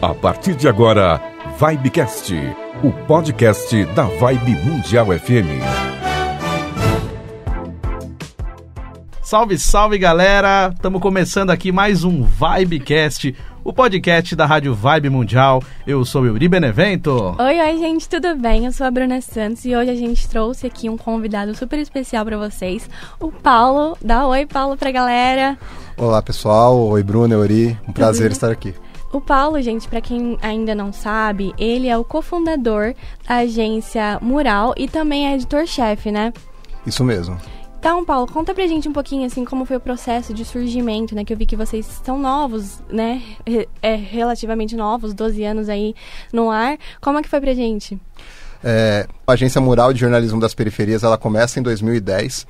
A partir de agora, Vibecast, o podcast da Vibe Mundial FM. Salve, salve galera! Estamos começando aqui mais um Vibecast, o podcast da Rádio Vibe Mundial. Eu sou o Euri Benevento. Oi, oi, gente, tudo bem? Eu sou a Bruna Santos e hoje a gente trouxe aqui um convidado super especial para vocês, o Paulo. Dá oi, Paulo, pra galera. Olá, pessoal. Oi, Bruna, Euri. Um prazer estar aqui. O Paulo, gente, para quem ainda não sabe, ele é o cofundador da agência Mural e também é editor-chefe, né? Isso mesmo. Então, Paulo, conta pra gente um pouquinho, assim, como foi o processo de surgimento, né? Que eu vi que vocês são novos, né? É, relativamente novos, 12 anos aí no ar. Como é que foi pra gente? É, a Agência Mural de Jornalismo das Periferias, ela começa em 2010.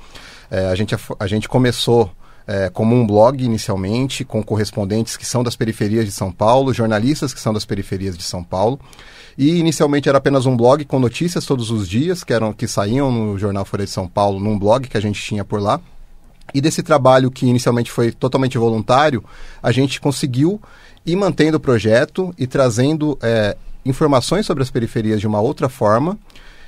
É, a, gente, a gente começou é, como um blog inicialmente, com correspondentes que são das periferias de São Paulo, jornalistas que são das periferias de São Paulo. E inicialmente era apenas um blog com notícias todos os dias, que eram que saíam no jornal Folha de São Paulo, num blog que a gente tinha por lá. E desse trabalho que inicialmente foi totalmente voluntário, a gente conseguiu ir mantendo o projeto e trazendo é, informações sobre as periferias de uma outra forma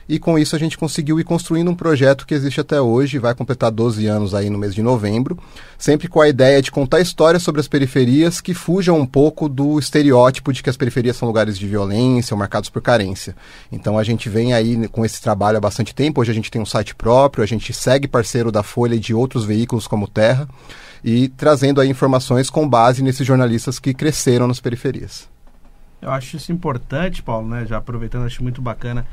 e com isso a gente conseguiu ir construindo um projeto que existe até hoje, vai completar 12 anos aí no mês de novembro, sempre com a ideia de contar histórias sobre as periferias que fujam um pouco do estereótipo de que as periferias são lugares de violência ou marcados por carência. Então a gente vem aí com esse trabalho há bastante tempo, hoje a gente tem um site próprio, a gente segue parceiro da Folha e de outros veículos como Terra e trazendo aí informações com base nesses jornalistas que cresceram nas periferias. Eu acho isso importante, Paulo, né? Já aproveitando, acho muito bacana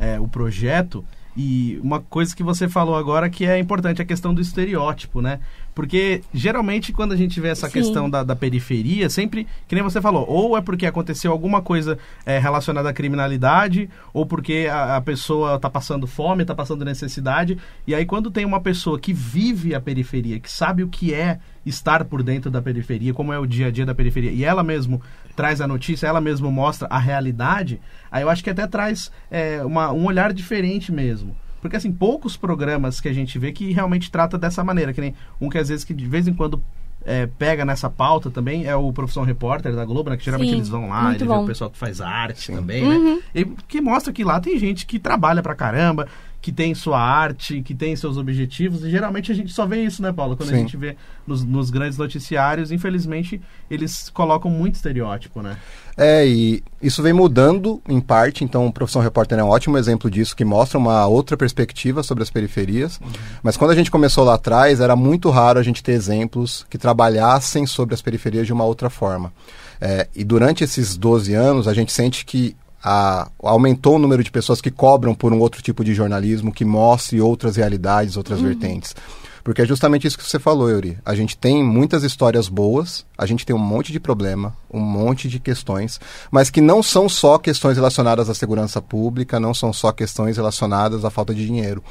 é, o projeto. E uma coisa que você falou agora que é importante, a questão do estereótipo, né? Porque geralmente quando a gente vê essa Sim. questão da, da, periferia, sempre, que nem você falou, ou é porque aconteceu alguma coisa é, relacionada à criminalidade, ou porque a, a pessoa está passando fome, está passando necessidade. E aí quando tem uma pessoa que vive a periferia, que sabe o que é estar por dentro da periferia, como é o dia a dia da periferia, e ela mesmo traz a notícia, ela mesmo mostra a realidade, aí eu acho que até traz é, uma, um olhar diferente mesmo. Porque, assim, poucos programas que a gente vê que realmente trata dessa maneira. Que nem um que às vezes que de vez em quando é, pega nessa pauta também é o Profissão Repórter da Globo, né? Que geralmente Sim, eles vão lá, ele vê o pessoal que faz arte Sim. também, né? uhum. né? E que mostra que lá tem gente que trabalha pra caramba, que tem sua arte, que tem seus objetivos, e geralmente a gente só vê isso, né, Paulo? Quando Sim. a gente vê nos, nos, grandes noticiários, infelizmente, eles colocam muito estereótipo, né? É, e isso vem mudando em parte, então o Profissão Repórter é um ótimo exemplo disso, que mostra uma outra perspectiva sobre as periferias. Uhum. Mas quando a gente começou lá atrás, era muito raro a gente ter exemplos que trabalhassem sobre as periferias de uma outra forma. É, e durante esses 12 anos, a gente sente que a, aumentou o número de pessoas que cobram por um outro tipo de jornalismo que mostre outras realidades, outras uhum. vertentes. Porque é justamente isso que você falou, Yuri. A gente tem muitas histórias boas, a gente tem um monte de problema, um monte de questões, mas que não são só questões relacionadas à segurança pública, não são só questões relacionadas à falta de dinheiro.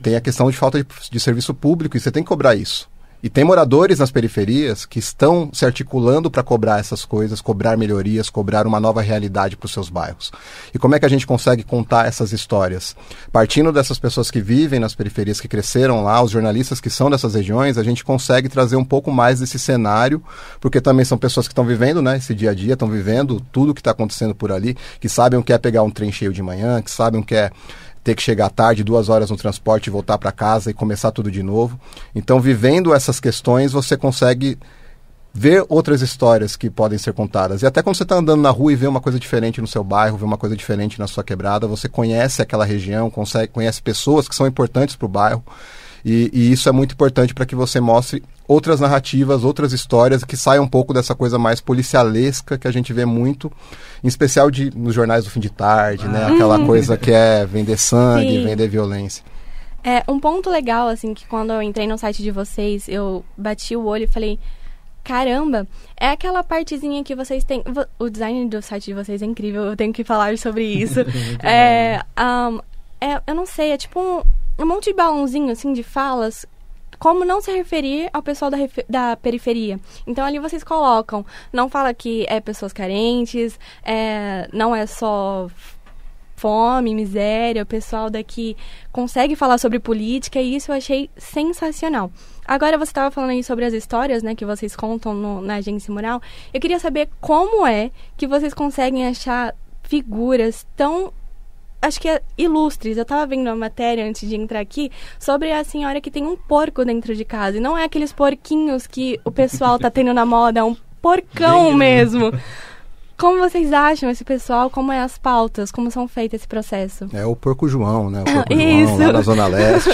Tem a questão de falta de, de serviço público e você tem que cobrar isso. E tem moradores nas periferias que estão se articulando para cobrar essas coisas, cobrar melhorias, cobrar uma nova realidade para os seus bairros. E como é que a gente consegue contar essas histórias? Partindo dessas pessoas que vivem nas periferias, que cresceram lá, os jornalistas que são dessas regiões, a gente consegue trazer um pouco mais desse cenário, porque também são pessoas que estão vivendo né, esse dia a dia, estão vivendo tudo que está acontecendo por ali, que sabem o que é pegar um trem cheio de manhã, que sabem o que é ter que chegar tarde, duas horas no transporte, voltar para casa e começar tudo de novo. Então, vivendo essas questões, você consegue ver outras histórias que podem ser contadas. E até quando você está andando na rua e vê uma coisa diferente no seu bairro, vê uma coisa diferente na sua quebrada, você conhece aquela região, consegue, conhece pessoas que são importantes para o bairro. E, e, isso é muito importante para que você mostre outras narrativas, outras histórias que saiam um pouco dessa coisa mais policialesca que a gente vê muito, em especial de, nos jornais do fim de tarde, né? ah. né? Aquela coisa que é vender sangue, Sim. vender violência. É, um ponto legal, assim, que quando eu entrei no site de vocês, eu bati o olho e falei, caramba, é aquela partezinha que vocês têm. O design do site de vocês é incrível, eu tenho que falar sobre isso. é, um, é, eu não sei, é tipo um, um monte de balãozinho, assim, de falas como não se referir ao pessoal da, da, periferia. Então ali vocês colocam, não fala que é pessoas carentes, é, não é só fome, miséria, o pessoal daqui consegue falar sobre política e isso eu achei sensacional. Agora você estava falando aí sobre as histórias, né, que vocês contam no, na agência mural. Eu queria saber como é que vocês conseguem achar figuras tão acho que é ilustres. Eu tava vendo uma matéria antes de entrar aqui sobre a senhora que tem um porco dentro de casa. E não é aqueles porquinhos que o pessoal tá tendo na moda, é um porcão mesmo. Como vocês acham esse pessoal? Como é as pautas? Como são feitos esse processo? É o Porco João, né? O Porco João, lá na Zona Leste.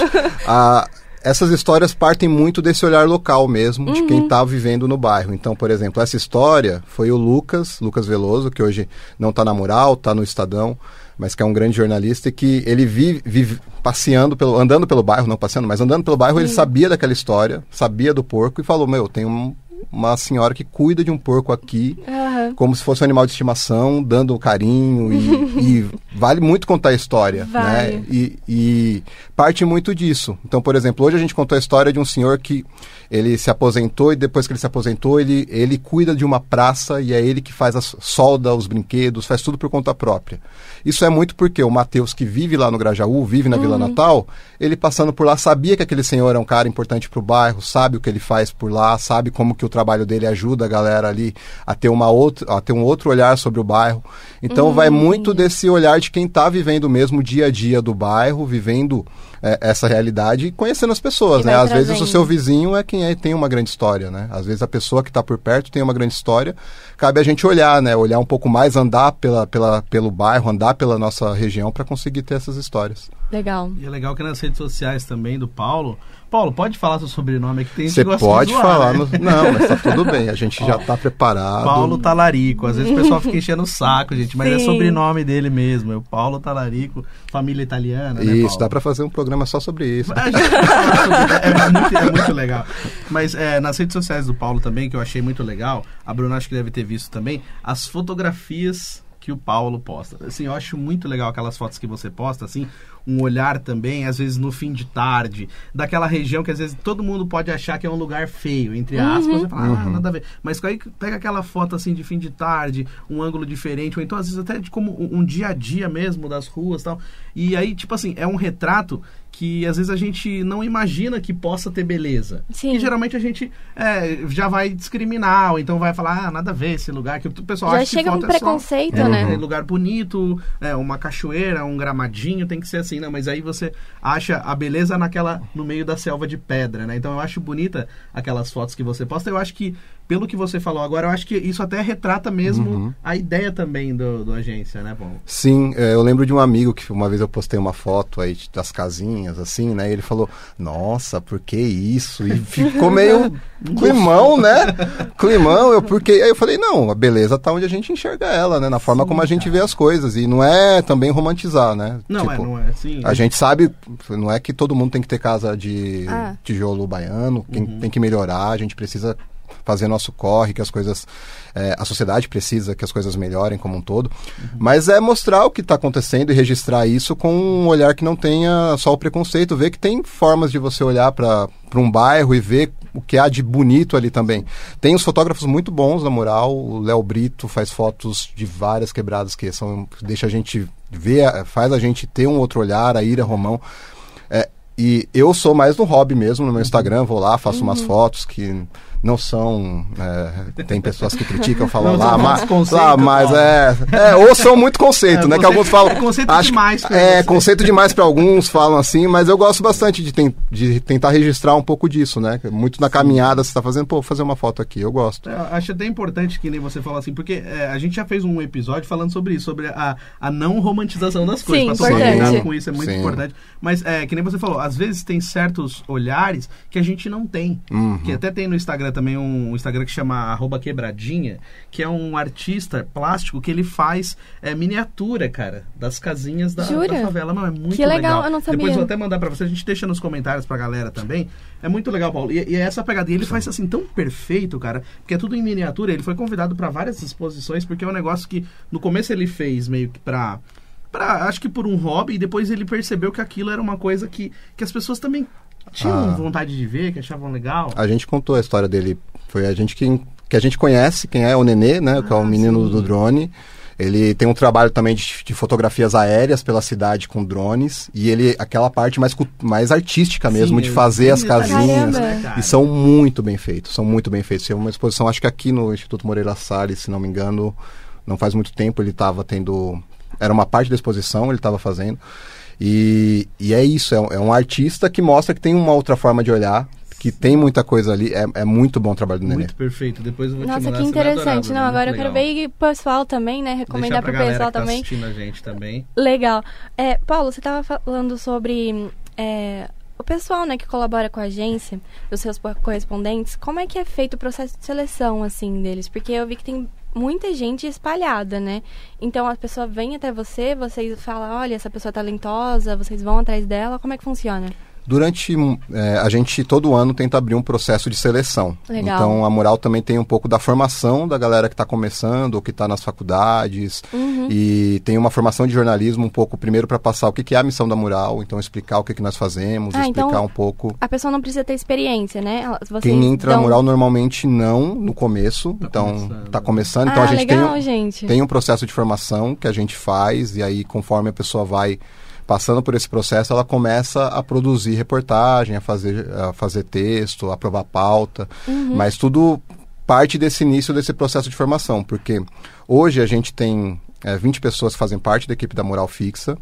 a, essas histórias partem muito desse olhar local mesmo, de quem está vivendo no bairro. Então, por exemplo, essa história foi o Lucas, Lucas Veloso, que hoje não está na Mural, está no Estadão, mas que é um grande jornalista e que ele vive, vive, passeando pelo, andando pelo bairro, não passeando, mas andando pelo bairro, Sim. ele sabia daquela história, sabia do porco e falou: "Meu, tem um, uma senhora que cuida de um porco aqui, uhum. como se fosse um animal de estimação, dando carinho e, e vale muito contar a história, né? vale. né? E, e, parte muito disso. Então, por exemplo, hoje a gente contou a história de um senhor que ele se aposentou e depois que ele se aposentou, ele, ele cuida de uma praça e é ele que faz a solda, os brinquedos, faz tudo por conta própria. Isso é muito porque o Matheus, que vive lá no Grajaú, vive na uhum. Vila Natal, ele passando por lá sabia que aquele senhor é um cara importante para o bairro, sabe o que ele faz por lá, sabe como que o trabalho dele ajuda a galera ali a ter, uma outra, a ter um outro olhar sobre o bairro. Então uhum. vai muito desse olhar de quem está vivendo mesmo o dia a dia do bairro, vivendo é, essa realidade e conhecendo as pessoas, né? Às trazendo. vezes o seu vizinho é quem é, tem uma grande história, né? Às vezes a pessoa que está por perto tem uma grande história. Cabe a gente olhar, né? Olhar um pouco mais, andar pela, pela, pelo bairro, andar pela nossa região para conseguir ter essas histórias. Legal. E é legal que nas redes sociais também do Paulo, Paulo, pode falar seu sobrenome aqui, tem Você pode zoar, falar. Né? No... Não, mas tá tudo bem, a gente já tá preparado. Paulo Talarico. Às vezes o pessoal fica enchendo o saco, gente, mas é Sim. é sobrenome dele mesmo. É o Paulo Talarico, família italiana. Né, isso, dá para fazer um programa só sobre isso. sobre... é, muito, é, muito, legal. Mas é, nas redes sociais do Paulo também, que eu achei muito legal, a Bruna acho que deve ter visto também, as fotografias que o Paulo posta. Assim, eu acho muito legal aquelas fotos que você posta, assim, um olhar também, às vezes no fim de tarde, daquela região que às vezes todo mundo pode achar que é um lugar feio, entre aspas, uhum. e fala, ah, uhum. nada a ver. Mas aí pega aquela foto assim de fim de tarde, um ângulo diferente, ou então às vezes até de como um, um dia a dia mesmo das ruas e tal. E aí, tipo assim, é um retrato que às vezes a gente não imagina que possa ter beleza. Sim. E geralmente a gente é, já vai discriminar, ou então vai falar, ah, nada a ver esse lugar, que o pessoal já acha chega que um preconceito, é só, né? É, lugar bonito, é, uma cachoeira, um gramadinho, tem que ser assim, não, mas aí você acha a beleza naquela, no meio da selva de pedra, né? Então eu acho bonita aquelas fotos que você posta, eu acho que pelo que você falou agora, eu acho que isso até retrata mesmo uhum. a ideia também do, do agência, né, Paulo? Sim, é, eu lembro de um amigo que uma vez eu postei uma foto aí das casinhas, assim, né? E ele falou, nossa, por que isso? E ficou meio climão, né? Climão, eu porque. Aí eu falei, não, a beleza tá onde a gente enxerga ela, né? Na forma sim, como a gente cara. vê as coisas. E não é também romantizar, né? Não é, tipo, é, não é. Sim, a gente sabe, não é que todo mundo tem que ter casa de ah. tijolo baiano, quem uhum. tem que melhorar, a gente precisa fazer nosso corre, que as coisas. É, a sociedade precisa que as coisas melhorem como um todo. Uhum. Mas é mostrar o que está acontecendo e registrar isso com um olhar que não tenha só o preconceito, ver que tem formas de você olhar para um bairro e ver o que há de bonito ali também. Tem os fotógrafos muito bons na mural, o Léo Brito faz fotos de várias quebradas que são deixa a gente ver, faz a gente ter um outro olhar, a Ira Romão. É, e eu sou mais no hobby mesmo, no meu Instagram, vou lá, faço uhum. umas fotos que não são. É, tem pessoas que criticam, falam não, lá, mas, lá, mas é, é. Ou são muito conceito, é, né? Conceito, que alguns falam. É conceito acho, demais pra É, você. conceito demais para alguns, falam assim, mas eu gosto bastante de, tem, de tentar registrar um pouco disso, né? Muito na caminhada você está fazendo, pô, fazer uma foto aqui, eu gosto. É, acho até importante que nem você falou assim, porque é, a gente já fez um episódio falando sobre isso, sobre a, a não romantização das coisas. Sim, tomar com isso é muito Sim. importante. Mas é, que nem você falou, às vezes tem certos olhares que a gente não tem. Uhum. Que até tem no Instagram Instagram também um Instagram que chama quebradinha, que é um artista plástico que ele faz é, miniatura, cara, das casinhas da, da, favela. Não, é muito que legal. legal. eu não sabia. Depois vou até mandar pra você, a gente deixa nos comentários pra galera também. É muito legal, Paulo. E, e é essa pegada, e ele faz assim tão perfeito, cara, porque é tudo em miniatura. Ele foi convidado para várias exposições, porque é um negócio que no começo ele fez meio que pra Pra, acho que por um hobby, e depois ele percebeu que aquilo era uma coisa que, que as pessoas também tinham ah. vontade de ver, que achavam legal. A gente contou a história dele. Foi a gente que, que a gente conhece, quem é o Nenê, né? Ah, que é o menino sim. do drone. Ele tem um trabalho também de, de fotografias aéreas pela cidade com drones. E ele, aquela parte mais, mais artística mesmo, Sim, de fazer as detalhes, casinhas. Caramba. cara? E são muito bem feitos, são muito bem feitos. Tem uma exposição, acho que aqui no Instituto Moreira Salles, se não me engano, não faz muito tempo ele estava tendo. Era uma parte da exposição, ele estava fazendo. E, e é isso, é, um- é um artista que mostra que tem uma outra forma de olhar, que tem muita coisa ali. É, é muito bom o trabalho do Nenê. Muito perfeito. Depois eu vou te Nossa, mandar, que adorar, interessante. Não, agora eu quero legal. ver e pro pessoal também, né? Recomendar pro galera pessoal que tá também. assistindo a gente também. Legal. É, Paulo, você estava falando sobre é, o pessoal né, que colabora com a agência, os seus po- correspondentes. Como é que é feito o processo de seleção assim deles? Porque eu vi que tem muita gente espalhada, né? Então a pessoa vem até você, vocês falam, olha, essa pessoa é talentosa, vocês vão atrás dela. Como é que funciona? Durante é, a gente todo ano tenta abrir um processo de seleção. Legal. Então a Mural também tem um pouco da formação da galera que está começando ou que está nas faculdades Uhum. e tem uma formação de jornalismo um pouco primeiro para passar o que, que é a missão da Mural, então explicar o que, que nós fazemos, Ah, explicar então- um pouco. A pessoa não precisa ter experiência, né? Vocês Quem entra na dão- Mural normalmente não no começo, então começando. está começando, então ah, a gente legal, tem, um- gente. tem um processo de formação que a gente faz e aí conforme a pessoa vai passando por esse processo ela começa a produzir reportagem a fazer a fazer texto a aprovar pauta Uhum. mas tudo parte desse início desse processo de formação porque hoje a gente tem é, 20 pessoas que fazem parte da equipe da Moral Fixa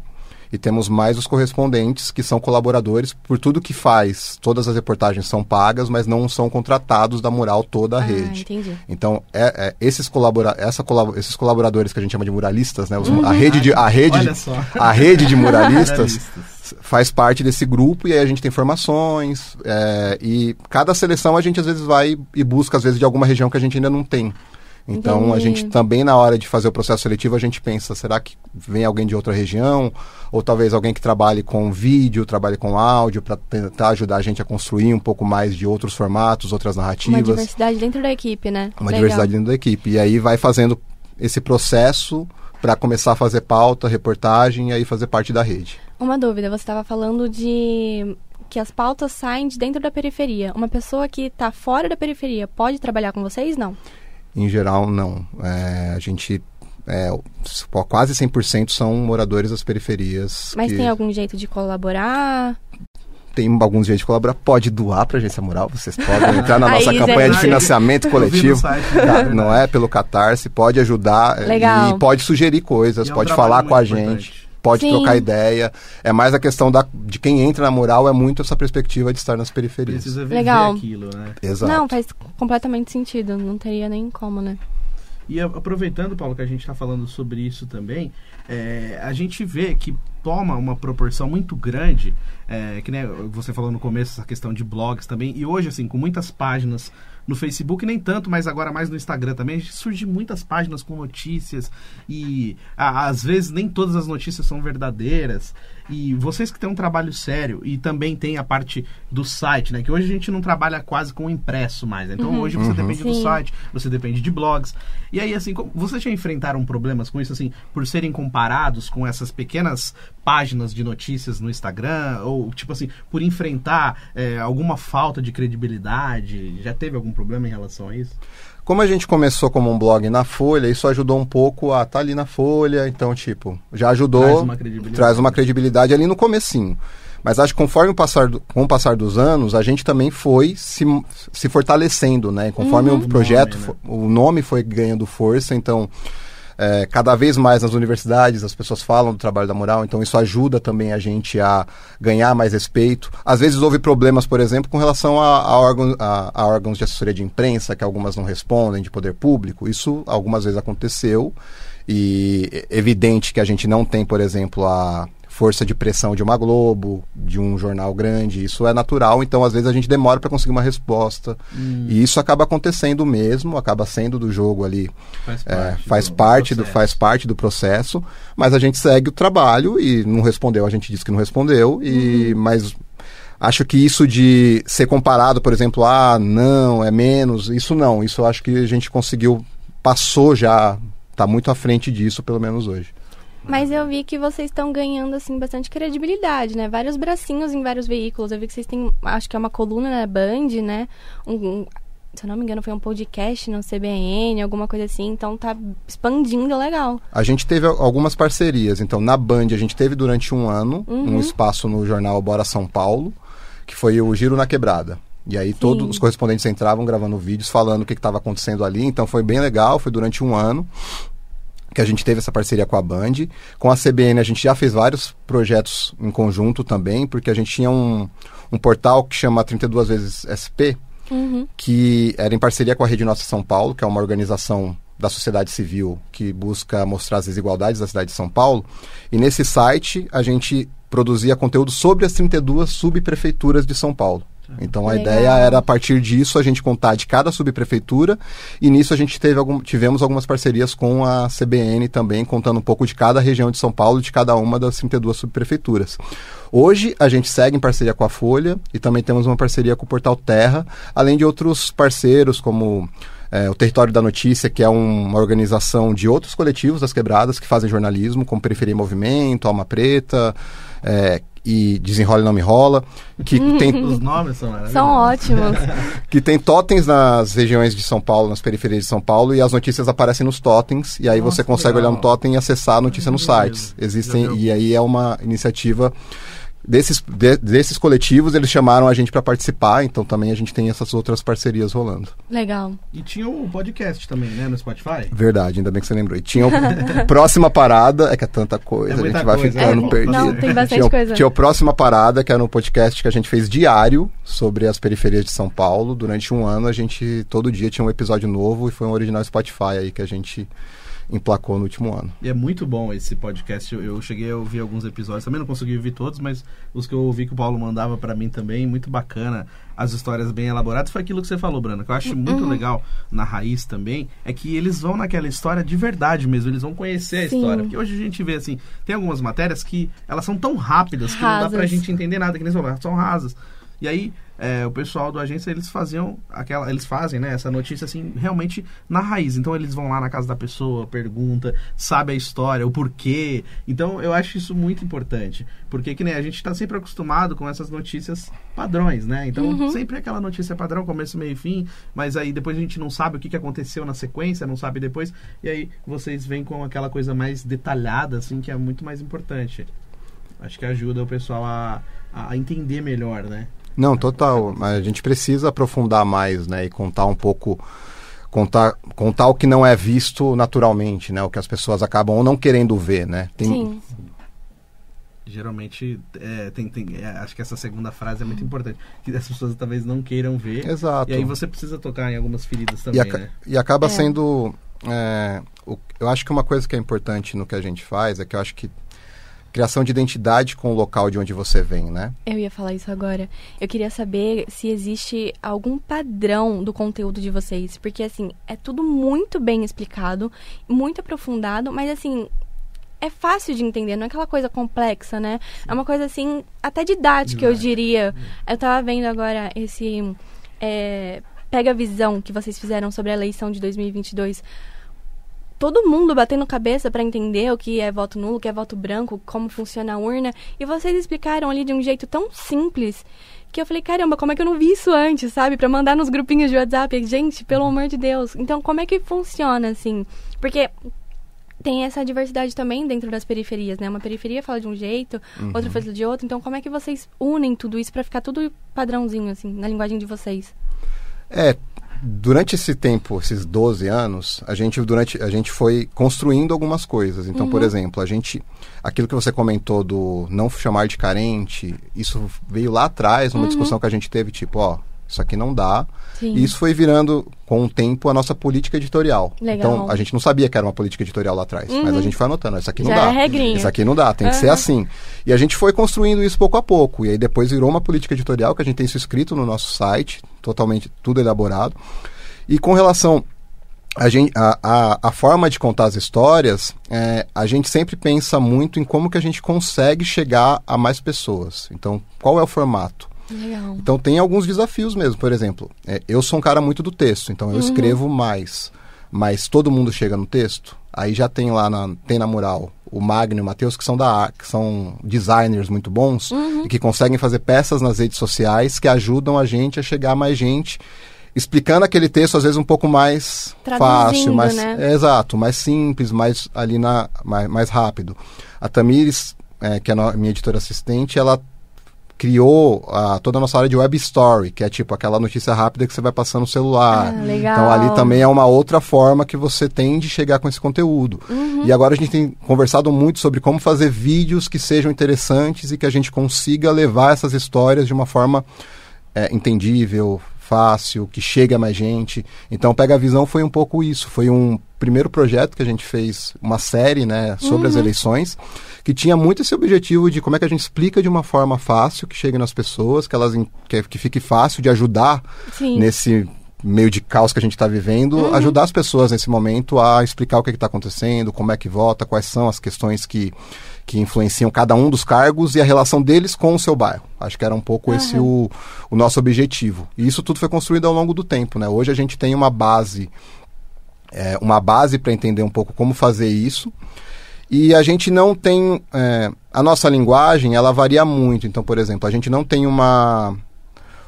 e temos mais os correspondentes que são colaboradores por tudo que faz. Todas as reportagens são pagas, mas não são contratados da Mural toda a Ah, rede. entendi. Então, é, é, esses, colabora essa colab esses colaboradores que a gente chama de muralistas, né? os- a rede de, a rede, Olha de- só. a rede de muralistas Muralistas. faz parte desse grupo e aí a gente tem formações é, e cada seleção a gente às vezes vai e busca às vezes de alguma região que a gente ainda não tem. Então a Entendi. gente também na hora de fazer o processo seletivo a gente pensa, será que vem alguém de outra região ou talvez alguém que trabalhe com vídeo, trabalhe com áudio para tentar ajudar a gente a construir um pouco mais de outros formatos, outras Uma narrativas diversidade dentro da equipe, né? uma Legal. diversidade dentro da equipe. E aí vai fazendo esse processo para começar a fazer pauta, reportagem e aí fazer parte da rede. Uma dúvida, você estava falando de que as pautas saem de dentro da periferia. Uma pessoa que está fora da periferia pode trabalhar com vocês? Não. Em geral, não. É, a gente. É, quase 100% são moradores das periferias. Mas que tem algum jeito de colaborar? tem alguns jeitos de colaborar. Pode doar para a Agência Mural. Vocês podem entrar na nossa campanha de financiamento coletivo. site, tá? é Não é pelo Catarse. Pode ajudar é, Legal. e pode sugerir coisas, E é um pode falar com a gente. importante. Pode Sim. trocar ideia. É mais a questão da, de quem entra na mural, é muito essa perspectiva de estar nas periferias. Precisa viver Legal. aquilo, né? Exato. Não, faz completamente sentido. Não teria nem como, né? E a- aproveitando, Paulo, que a gente está falando sobre isso também, é, a gente vê que toma uma proporção muito grande, é, que nem você falou no começo, essa questão de blogs também, e hoje, assim, com muitas páginas no Facebook, nem tanto, mas agora mais no Instagram também, surgem muitas páginas com notícias, e a- às vezes nem todas as notícias são verdadeiras, e vocês que têm um trabalho sério, e também tem a parte do site, né, que hoje a gente não trabalha quase com impresso mais, né? então hoje você depende do Sim. site, você depende de blogs, e aí, assim, vocês já enfrentaram problemas com isso, assim, por serem comparados com essas pequenas páginas de notícias no Instagram? Ou, tipo assim, por enfrentar é, alguma falta de credibilidade? Já teve algum problema em relação a isso? Como a gente começou como um blog na Folha, isso ajudou um pouco a estar ali na Folha, então, tipo, já ajudou, Traz uma credibilidade. traz uma credibilidade ali no comecinho. Mas acho que conforme o passar do, com o passar dos anos, a gente também foi se, se fortalecendo, né? Conforme o projeto, nome, né? o nome foi ganhando força, então é, cada vez mais nas universidades as pessoas falam do trabalho da moral, então isso ajuda também a gente a ganhar mais respeito. Às vezes houve problemas, por exemplo, com relação a, a, a, a órgãos de assessoria de imprensa, que algumas não respondem, de poder público. Isso algumas vezes aconteceu. E é evidente que a gente não tem, por exemplo, a força de pressão de uma Globo, de um jornal grande, isso é natural, então às vezes a gente demora para conseguir uma resposta. E isso acaba acontecendo mesmo, acaba sendo do jogo ali Faz é, parte faz do parte do processo. faz parte do processo, mas a gente segue o trabalho e não respondeu, a gente disse que não respondeu e mas acho que isso de ser comparado, por exemplo, ah, não, é menos, isso não, isso eu acho que a gente conseguiu passou já, tá muito à frente disso, pelo menos hoje. Mas eu vi que vocês estão ganhando, assim, bastante credibilidade, né? Vários bracinhos em vários veículos. Eu vi que vocês têm, acho que é uma coluna na Band, né? Um- um- se eu não me engano, foi um podcast no CBN, alguma coisa assim. Então tá expandindo legal. A gente teve algumas parcerias. Então, na Band, a gente teve durante um ano Uhum. um espaço no jornal Bora São Paulo, que foi o Giro na Quebrada. E aí todos os correspondentes entravam gravando vídeos falando o que estava acontecendo ali. Então foi bem legal, foi durante um ano que a gente teve essa parceria com a Band. Com a CBN a gente já fez vários projetos em conjunto também, porque a gente tinha um, um portal que chama 32 vezes SP, Uhum. que era em parceria com a Rede Nossa São Paulo, que é uma organização da sociedade civil que busca mostrar as desigualdades da cidade de São Paulo. E nesse site a gente produzia conteúdo sobre as 32 subprefeituras de São Paulo. Então a Legal. ideia era a partir disso a gente contar de cada subprefeitura e nisso a gente teve algum, tivemos algumas parcerias com a CBN também contando um pouco de cada região de São Paulo, de cada uma das 32 subprefeituras. Hoje a gente segue em parceria com a Folha e também temos uma parceria com o Portal Terra, além de outros parceiros como é, o Território da Notícia, que é um- uma organização de outros coletivos das quebradas que fazem jornalismo, como Periferia em Movimento, Alma Preta é, e Desenrola e Não Me Rola, que tem Os nomes são maravilhosos. São ótimos. que tem totens nas regiões de São Paulo, nas periferias de São Paulo, e as notícias aparecem nos totens, e aí Nossa, você consegue legal. olhar no totem e acessar a notícia nos sites. Existem, e aí é uma iniciativa desses, de- desses coletivos, eles chamaram a gente para participar, então também a gente tem essas outras parcerias rolando. legal. E tinha o podcast também, né, no Spotify? Verdade, ainda bem que você lembrou. E tinha o Próxima Parada, é que é tanta coisa, É a gente vai coisa, ficando né? perdido. Não, tem bastante tinha, coisa. tinha o Próxima Parada, que era um podcast que a gente fez diário sobre as periferias de São Paulo. Durante um ano, a gente, todo dia, tinha um episódio novo e foi um original Spotify aí que a gente emplacou no último ano. E é muito bom esse podcast. Eu, eu cheguei a ouvir alguns episódios, também não consegui ouvir todos, mas os que eu ouvi que o Paulo mandava pra mim também, muito bacana. As histórias bem elaboradas. Foi aquilo que você falou, Brana, que eu acho muito legal na raiz também, é que eles vão naquela história de verdade mesmo, eles vão conhecer a Sim. história. Porque hoje a gente vê assim, tem algumas matérias que elas são tão rápidas que não dá pra Rasas. gente entender nada, que nem você falou, são rasas. E aí, é, o pessoal do agência, eles faziam aquela. Eles fazem, né, essa notícia assim, realmente na raiz. Então eles vão lá na casa da pessoa, pergunta, sabe a história, o porquê. Então eu acho isso muito importante. Porque que nem a gente tá sempre acostumado com essas notícias padrões, né? Então sempre é aquela notícia padrão, começo, meio e fim, mas aí depois a gente não sabe o que, que aconteceu na sequência, não sabe depois. E aí vocês vêm com aquela coisa mais detalhada, assim, que é muito mais importante. Acho que ajuda o pessoal a, a entender melhor, né? Não, total. Mas a gente precisa aprofundar mais, né? E contar um pouco. Contar, contar o que não é visto naturalmente, né? O que as pessoas acabam ou não querendo ver, né? Tem, Sim. Geralmente, é, tem, tem, é, acho que essa segunda frase é muito importante. Que as pessoas talvez não queiram ver. Exato. E aí você precisa tocar em algumas feridas E, também, aca- né? e acaba É. sendo. é, o- eu acho que uma coisa que é importante no que a gente faz é que eu acho que criação de identidade com o local de onde você vem, né? Eu ia falar isso agora. Eu queria saber se existe algum padrão do conteúdo de vocês. Porque, assim, é tudo muito bem explicado, muito aprofundado, mas, assim, é fácil de entender, não é aquela coisa complexa, né? É uma coisa, assim, até didática, eu diria. Eu tava vendo agora esse. é, Pega a visão que vocês fizeram sobre a eleição de 2022 todo mundo batendo cabeça pra entender o que é voto nulo, o que é voto branco, como funciona a urna, e vocês explicaram ali de um jeito tão simples que eu falei, caramba, como é que eu não vi isso antes, sabe? Pra mandar nos grupinhos de WhatsApp, gente, pelo amor de Deus. Então, como é que funciona assim? Porque tem essa diversidade também dentro das periferias, né? Uma periferia fala de um jeito, outra fala de outro. Então, como é que vocês unem tudo isso pra ficar tudo padrãozinho assim, na linguagem de vocês? É, durante esse tempo, esses 12 anos, a gente durante a gente foi construindo algumas coisas. Então, por exemplo, a gente aquilo que você comentou do não chamar de carente, isso veio lá atrás numa discussão que a gente teve, tipo, ó, isso aqui não dá. Sim. E isso foi virando com o tempo a nossa política editorial. Legal. Então, a gente não sabia que era uma política editorial lá atrás, mas a gente foi anotando, isso aqui não Já dá. é regrinha. Isso aqui não dá, tem que ser assim. E a gente foi construindo isso pouco a pouco. E aí depois virou uma política editorial, que a gente tem isso escrito no nosso site, totalmente tudo elaborado. E com relação a, gente, a, a, a forma de contar as histórias, é, a gente sempre pensa muito em como que a gente consegue chegar a mais pessoas. Então, qual é o formato? Legal. Então tem alguns desafios mesmo. Por exemplo, é, eu sou um cara muito do texto, então Uhum. eu escrevo mais. Mas todo mundo chega no texto. Aí já tem lá na, tem na mural o Magno e o Matheus, que são da que são designers muito bons Uhum. e que conseguem fazer peças nas redes sociais que ajudam a gente a chegar a mais gente. explicando aquele texto às vezes um pouco mais Traduzindo, fácil, mais né? é, exato, mais simples, mais ali na mais, mais rápido. A Tamires, é, que é a minha editora assistente, ela criou a, toda a nossa área de web story, que é tipo aquela notícia rápida que você vai passando no celular. Ah. Então ali também é uma outra forma que você tem de chegar com esse conteúdo. Uhum. E agora a gente tem conversado muito sobre como fazer vídeos que sejam interessantes e que a gente consiga levar essas histórias de uma forma é, entendível, fácil, que chegue a mais gente. Então, Pega a Visão foi um pouco isso. Foi um primeiro projeto que a gente fez, uma série né, sobre as eleições, que tinha muito esse objetivo de como é que a gente explica de uma forma fácil, que chegue nas pessoas, que elas que, que fique fácil de ajudar Sim. nesse meio de caos que a gente está vivendo, ajudar as pessoas nesse momento a explicar o que está acontecendo, como é que vota, quais são as questões que, que influenciam cada um dos cargos e a relação deles com o seu bairro. Acho que era um pouco esse o, o nosso objetivo. E isso tudo foi construído ao longo do tempo. Né? Hoje a gente tem uma base, é, uma base para entender um pouco como fazer isso. E a gente não tem. é, a nossa linguagem, ela varia muito. Então, por exemplo, a gente não tem uma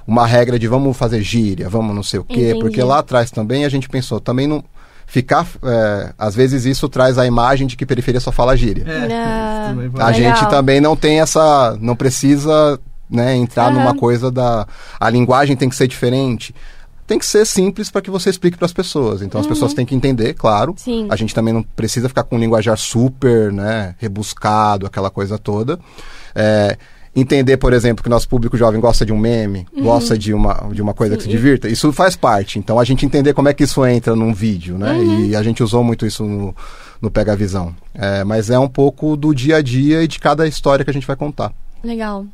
uma regra de vamos fazer gíria, vamos não sei o quê, Entendi. porque lá atrás também a gente pensou, também não ficar, é, às vezes isso traz a imagem de que periferia só fala gíria. É, Ah, A gente também não tem essa, não precisa, né, entrar Aham. numa coisa da a linguagem tem que ser diferente. Tem que ser simples para que você explique para as pessoas. Então as pessoas têm que entender, claro. Uhum. Sim. A gente também não precisa ficar com um linguajar super, né, rebuscado, aquela coisa toda. É, entender, por exemplo, que o nosso público jovem gosta de um meme, gosta de uma, de uma coisa que se Uhum. Sim. divirta, isso faz parte. Então a gente entender como é que isso entra num vídeo, né? Uhum. E a gente usou muito isso no, no Pega a Visão. É, mas é um pouco do dia a dia e de cada história que a gente vai contar. Legal.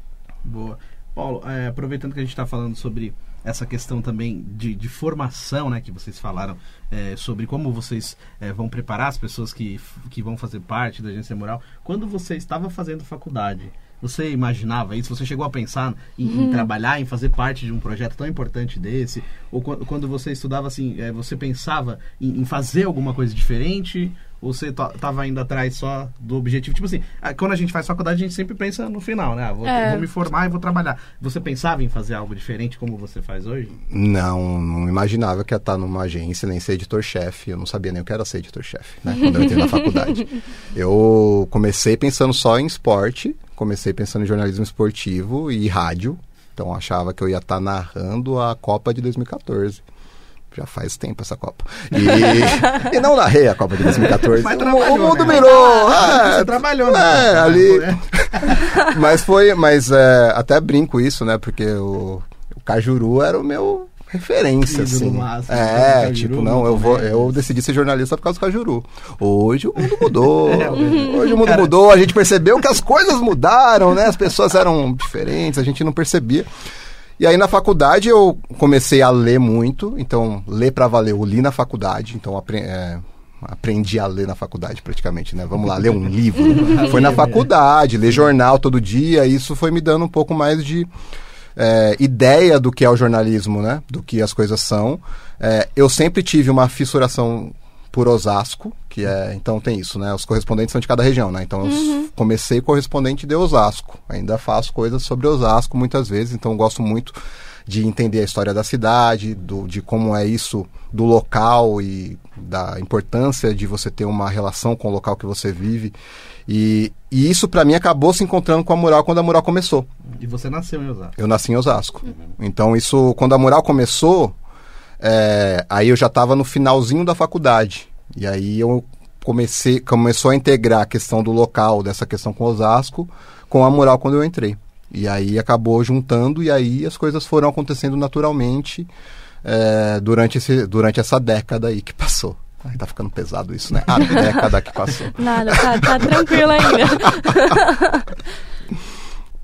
Boa. Paulo, é, aproveitando que a gente está falando sobre essa questão também de, de formação, né, que vocês falaram é, sobre como vocês é, vão preparar as pessoas que, que vão fazer parte da agência moral. Quando você estava fazendo faculdade, você imaginava isso? Você chegou a pensar em, em trabalhar, em fazer parte de um projeto tão importante desse? Ou quando, quando você estudava, assim, é, você pensava em, em fazer alguma coisa diferente? Ou você estava indo atrás só do objetivo? Tipo assim, quando a gente faz faculdade, a gente sempre pensa no final, né? Ah, vou, É. vou me formar e vou trabalhar. Você pensava em fazer algo diferente como você faz hoje? Não, não imaginava que ia estar numa agência, nem ser editor-chefe. Eu não sabia nem o que era ser editor-chefe, né? Quando eu entrei na faculdade. Eu comecei pensando só em esporte, comecei pensando em jornalismo esportivo e rádio. Então eu achava que eu ia estar narrando a Copa de 2014. Já faz tempo essa Copa. E, e não narrei a Copa de 2014. Mas o, mundo né? mirou. Você é, trabalhou na é, Copa, né? ali. Foi- mas foi, mas é, até brinco isso, né? Porque o, o Cajuru era o meu referência, assim. máximo, é, Cajuru, tipo, não, eu vou, eu decidi ser jornalista por causa do Cajuru. Hoje o mundo mudou. É, hoje o mundo cara- mudou, a gente percebeu que as coisas mudaram, né? As pessoas eram diferentes, a gente não percebia. E aí na faculdade eu comecei a ler muito, então ler pra valer, eu li na faculdade, então apre- é, aprendi a ler na faculdade praticamente, né? Vamos lá, ler um livro. Foi na faculdade, ler jornal todo dia, isso foi me dando um pouco mais de é, ideia do que é o jornalismo, né? Do que as coisas são. É, eu sempre tive uma fissuração por Osasco, que é, então tem isso, né? Os correspondentes são de cada região, né? Então eu s- comecei correspondente de Osasco. Ainda faço coisas sobre Osasco muitas vezes, então eu gosto muito de entender a história da cidade, do, de como é isso do local e da importância de você ter uma relação com o local que você vive. E, e isso para mim acabou se encontrando com a mural quando a mural começou. E você nasceu em Osasco. Eu nasci em Osasco. Então, isso, quando a mural começou, é, aí eu já estava no finalzinho da faculdade. E aí eu comecei, começou a integrar a questão do local, dessa questão com Osasco, com a mural quando eu entrei. E aí acabou juntando, e aí as coisas foram acontecendo naturalmente é, durante, esse, durante essa década aí que passou. Ai, tá ficando pesado isso, né? A década que passou. Nada, tá, tá tranquilo ainda.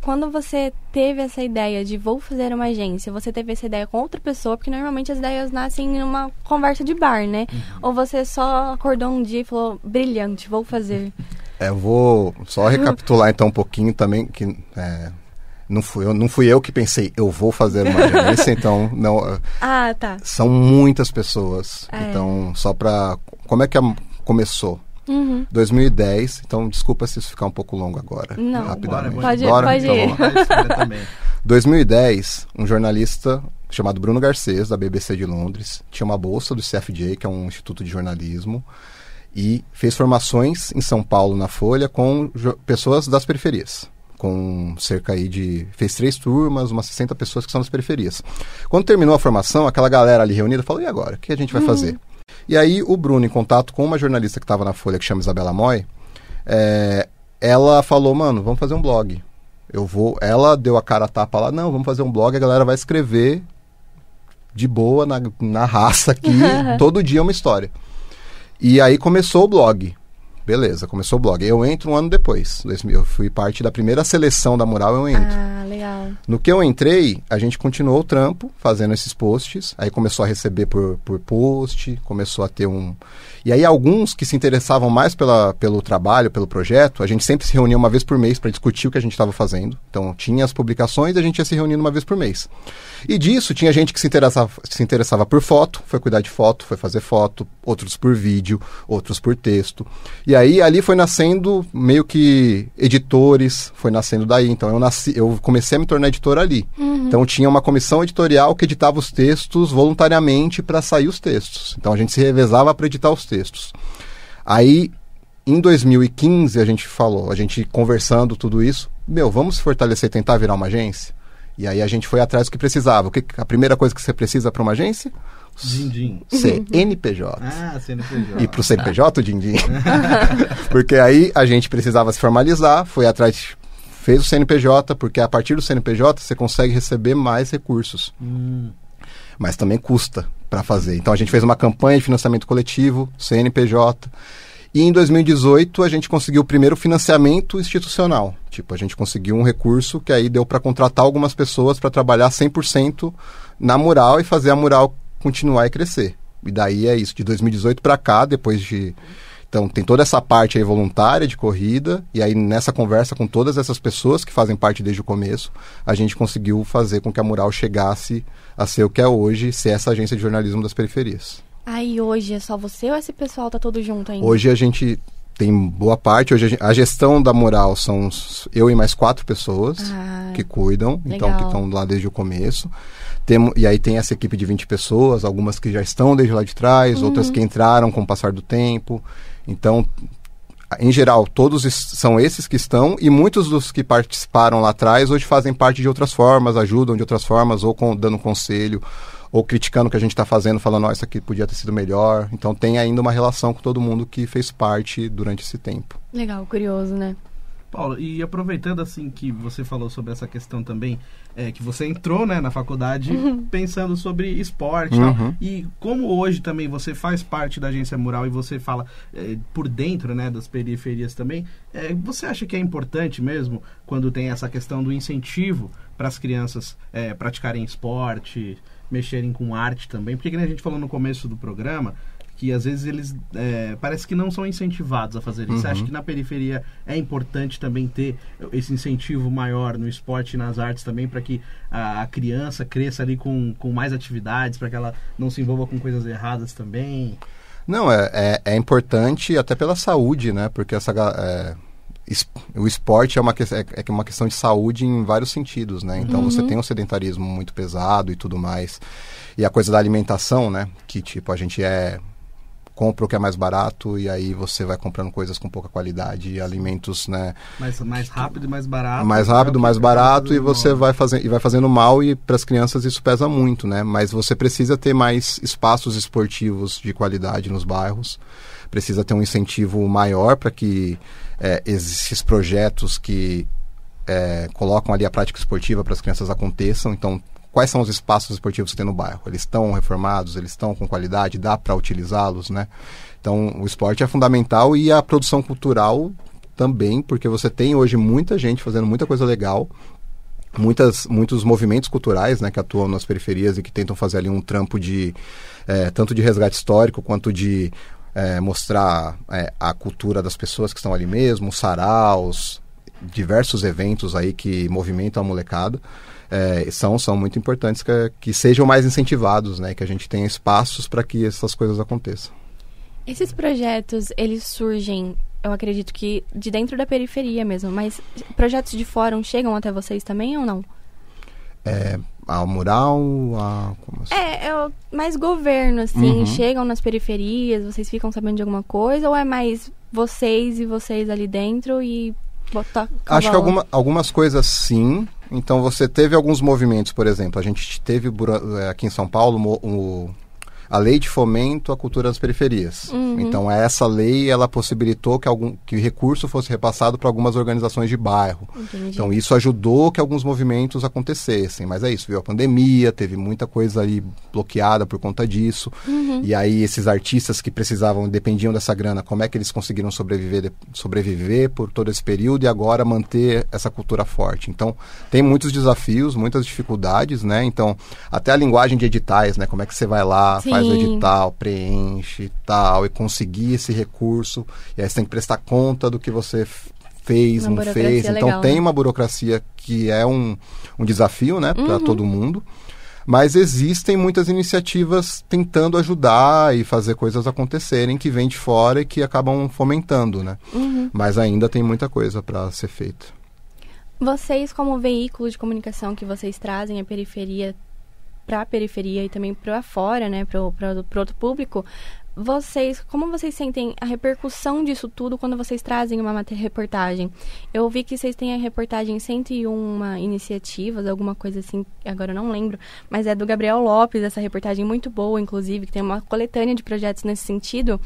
Quando você teve essa ideia de vou fazer uma agência, você teve essa ideia com outra pessoa, porque normalmente as ideias nascem em uma conversa de bar, né? Ou você só acordou um dia e falou, brilhante, vou fazer. É, eu vou só recapitular então um pouquinho também que é, não fui eu não fui eu que pensei eu vou fazer uma agência então não é, Ah, tá. são muitas pessoas É. então só para como é que a- começou Uhum. 2010 então desculpa se isso ficar um pouco longo agora Não. rapidamente Bora, Pode- bora. pode Então, ir. vamos lá. Contar a história também. 2010, um jornalista chamado Bruno Garcês, da BBC de Londres, tinha uma bolsa do CFJ, que é um instituto de jornalismo, e fez formações em São Paulo, na Folha, com pessoas das periferias. Com cerca aí de. fez três turmas, umas 60 pessoas que são das periferias. Quando terminou a formação, aquela galera ali reunida falou: e agora? O que a gente vai uhum. fazer? E aí o Bruno, em contato com uma jornalista que estava na Folha, que chama Isabela Moy, é, ela falou: mano, vamos fazer um blog. Eu vou. Ela deu a cara a tapa lá, não, vamos fazer um blog, a galera vai escrever de boa na, na raça aqui, todo dia uma história. E aí começou o blog. Beleza, começou o blog. Eu entro um ano depois. Eu fui parte da primeira seleção da Mural, eu entro. Ah, legal. No que eu entrei, a gente continuou o trampo, fazendo esses posts. Aí começou a receber por, por post, começou a ter um... E aí alguns que se interessavam mais pela, pelo trabalho, pelo projeto, a gente sempre se reunia uma vez por mês para discutir o que a gente estava fazendo. Então tinha as publicações e a gente ia se reunindo uma vez por mês. E disso tinha gente que se interessava, se interessava por foto, foi cuidar de foto, foi fazer foto, outros por vídeo, outros por texto. E aí ali foi nascendo meio que editores, foi nascendo daí. Então eu nasci, eu comecei a me tornar editor ali. Uhum. Então tinha uma comissão editorial que editava os textos voluntariamente para sair os textos. Então a gente se revezava para editar os textos. Aí, em 2015, a gente falou, a gente conversando tudo isso, meu, vamos se fortalecer e tentar virar uma agência? E aí a gente foi atrás do que precisava. O que, a primeira coisa que você precisa para uma agência? Din-din. CNPJ. Ah, CNPJ. E para o CNPJ, o din-din. porque aí a gente precisava se formalizar, foi atrás, fez o CNPJ, porque a partir do CNPJ você consegue receber mais recursos. Hum. Mas também custa para fazer. Então a gente fez uma campanha de financiamento coletivo, CNPJ. E em 2018 a gente conseguiu o primeiro financiamento institucional. Tipo, a gente conseguiu um recurso que aí deu para contratar algumas pessoas para trabalhar 100% na mural e fazer a mural continuar e crescer. E daí é isso, de 2018 para cá, depois de então tem toda essa parte aí voluntária de corrida e aí nessa conversa com todas essas pessoas que fazem parte desde o começo, a gente conseguiu fazer com que a Mural chegasse a ser o que é hoje, ser essa agência de jornalismo das periferias. Aí hoje é só você ou esse pessoal tá todo junto ainda? Hoje a gente tem boa parte. Hoje a, gestão da Mural são eu e mais quatro pessoas ah, que cuidam, legal. então que estão lá desde o começo. Tem, e aí tem essa equipe de 20 pessoas, algumas que já estão desde lá de trás, uhum. outras que entraram com o passar do tempo. Então, em geral, todos são esses que estão e muitos dos que participaram lá atrás hoje fazem parte de outras formas, ajudam de outras formas, ou com, dando conselho, ou criticando o que a gente está fazendo, falando, oh, isso aqui podia ter sido melhor. Então tem ainda uma relação com todo mundo que fez parte durante esse tempo. Legal, curioso, né? Paulo, e aproveitando assim que você falou sobre essa questão também, é, que você entrou né, na faculdade uhum. pensando sobre esporte uhum. e tal. E como hoje também você faz parte da agência mural e você fala é, por dentro né, das periferias também, é, você acha que é importante mesmo quando tem essa questão do incentivo para as crianças é, praticarem esporte, mexerem com arte também? Porque, como a gente falou no começo do programa, que às vezes eles é, parece que não são incentivados a fazer isso. Uhum. Você acha que na periferia é importante também ter esse incentivo maior no esporte e nas artes também para que a, a, criança cresça ali com, com mais atividades, para que ela não se envolva com coisas erradas também? Não, é, é, é importante até pela saúde, né? Porque essa, é, o esporte é uma, é, é uma questão de saúde em vários sentidos, né? Então uhum. você tem um sedentarismo muito pesado e tudo mais. E a coisa da alimentação, né? Que tipo, a gente é compra o que é mais barato e aí você vai comprando coisas com pouca qualidade e alimentos, né? Mais, mais rápido e mais barato. Mais rápido, mais barato e você vai fazendo e vai fazendo mal e para as crianças isso pesa muito, né? Mas você precisa ter mais espaços esportivos de qualidade nos bairros. Precisa ter um incentivo maior para que é, esses projetos que é, colocam ali a prática esportiva para as crianças aconteçam. Então, quais são os espaços esportivos que tem no bairro. Eles estão reformados, eles estão com qualidade, dá para utilizá-los, né? Então, o esporte é fundamental e a produção cultural também, porque você tem hoje muita gente fazendo muita coisa legal, muitas, muitos movimentos culturais né, que atuam nas periferias e que tentam fazer ali um trampo de é, tanto de resgate histórico quanto de é, mostrar é, a cultura das pessoas que estão ali mesmo, saraus, diversos eventos aí que movimentam a molecada é, são, são muito importantes que, que sejam mais incentivados, né? Que a gente tenha espaços para que essas coisas aconteçam. Esses projetos, eles surgem, eu acredito que de dentro da periferia mesmo, mas projetos de fórum chegam até vocês também ou não? É, a mural, a... Assim? É, é o- mais governo, assim. Uhum. Chegam nas periferias, vocês ficam sabendo de alguma coisa? Ou é mais vocês e vocês ali dentro e botar. Acho que alguma, algumas coisas sim. Então você teve alguns movimentos, por exemplo, a gente teve eh, aqui em São Paulo o- a lei de fomento à cultura das periferias. Uhum. Então essa lei ela possibilitou que algum que recurso fosse repassado para algumas organizações de bairro. Entendi. Então isso ajudou que alguns movimentos acontecessem, mas é isso, veio a pandemia, teve muita coisa aí bloqueada por conta disso. Uhum. E aí esses artistas que precisavam, dependiam dessa grana, como é que eles conseguiram sobreviver, sobreviver por todo esse período e agora manter essa cultura forte. Então tem muitos desafios, muitas dificuldades, né? Então até a linguagem de editais, né? Como é que você vai lá, faz o Sim. edital, preenche e tal, e conseguir esse recurso. E aí você tem que prestar conta do que você fez, Uma não fez. Então legal, tem né? uma burocracia que é um, um desafio, né, para Uhum. todo mundo. Mas existem muitas iniciativas tentando ajudar e fazer coisas acontecerem que vêm de fora e que acabam fomentando, né? Uhum. Mas ainda tem muita coisa para ser feita. Vocês, como veículo de comunicação que vocês trazem a periferia para a periferia e também para fora, né, para o outro público, vocês, como vocês sentem a repercussão disso tudo quando vocês trazem uma reportagem? Eu vi que vocês têm a reportagem 101 iniciativas, alguma coisa assim, agora eu não lembro, mas é do Gabriel Lopes, essa reportagem muito boa, inclusive, que tem uma coletânea de projetos nesse sentido.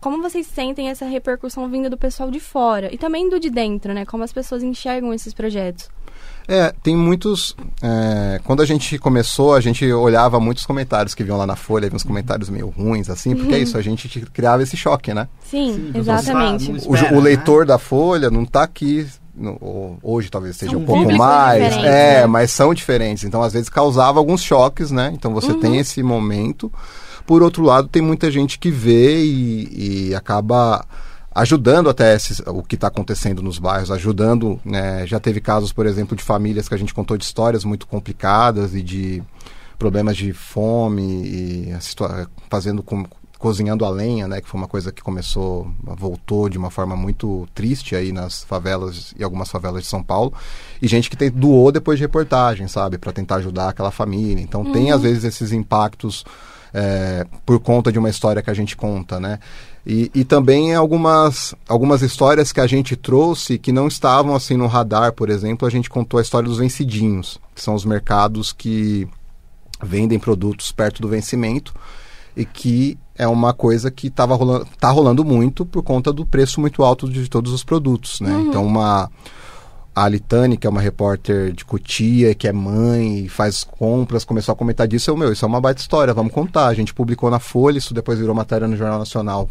Como vocês sentem essa repercussão vinda do pessoal de fora e também do de dentro, né? Como as pessoas enxergam esses projetos? É, tem muitos. é, quando a gente começou, a gente olhava muitos comentários que vinham lá na Folha, uns comentários meio ruins, assim, porque é isso, a gente te- criava esse choque, né? Sim, Sim, exatamente. não está- O, Espera, o né? leitor da Folha não está aqui. no- hoje talvez seja São um pouco mais. É, né? mas são diferentes. Então, às vezes, causava alguns choques, né? Então você Uhum. tem esse momento. Por outro lado, tem muita gente que vê e, e acaba ajudando até esses- o que está acontecendo nos bairros, ajudando, né? Já teve casos, por exemplo, de famílias que a gente contou de histórias muito complicadas e de problemas de fome e fazendo com cozinhando a lenha, né, que foi uma coisa que começou, voltou de uma forma muito triste aí nas favelas e algumas favelas de São Paulo, e gente que tem, doou depois de reportagem, sabe, para tentar ajudar aquela família. Então tem às vezes esses impactos é, por conta de uma história que a gente conta, né? E, e também algumas, algumas histórias que a gente trouxe que não estavam assim no radar, por exemplo, a gente contou a história dos vencidinhos, que são os mercados que vendem produtos perto do vencimento e que é uma coisa que estava rolando, tá rolando muito por conta do preço muito alto de todos os produtos, né? Então uma a Alitane, que é uma repórter de Cotia, que é mãe e faz compras, começou a comentar disso. Eu, meu, isso é uma baita história, vamos contar. A gente publicou na Folha, isso depois virou matéria no Jornal Nacional,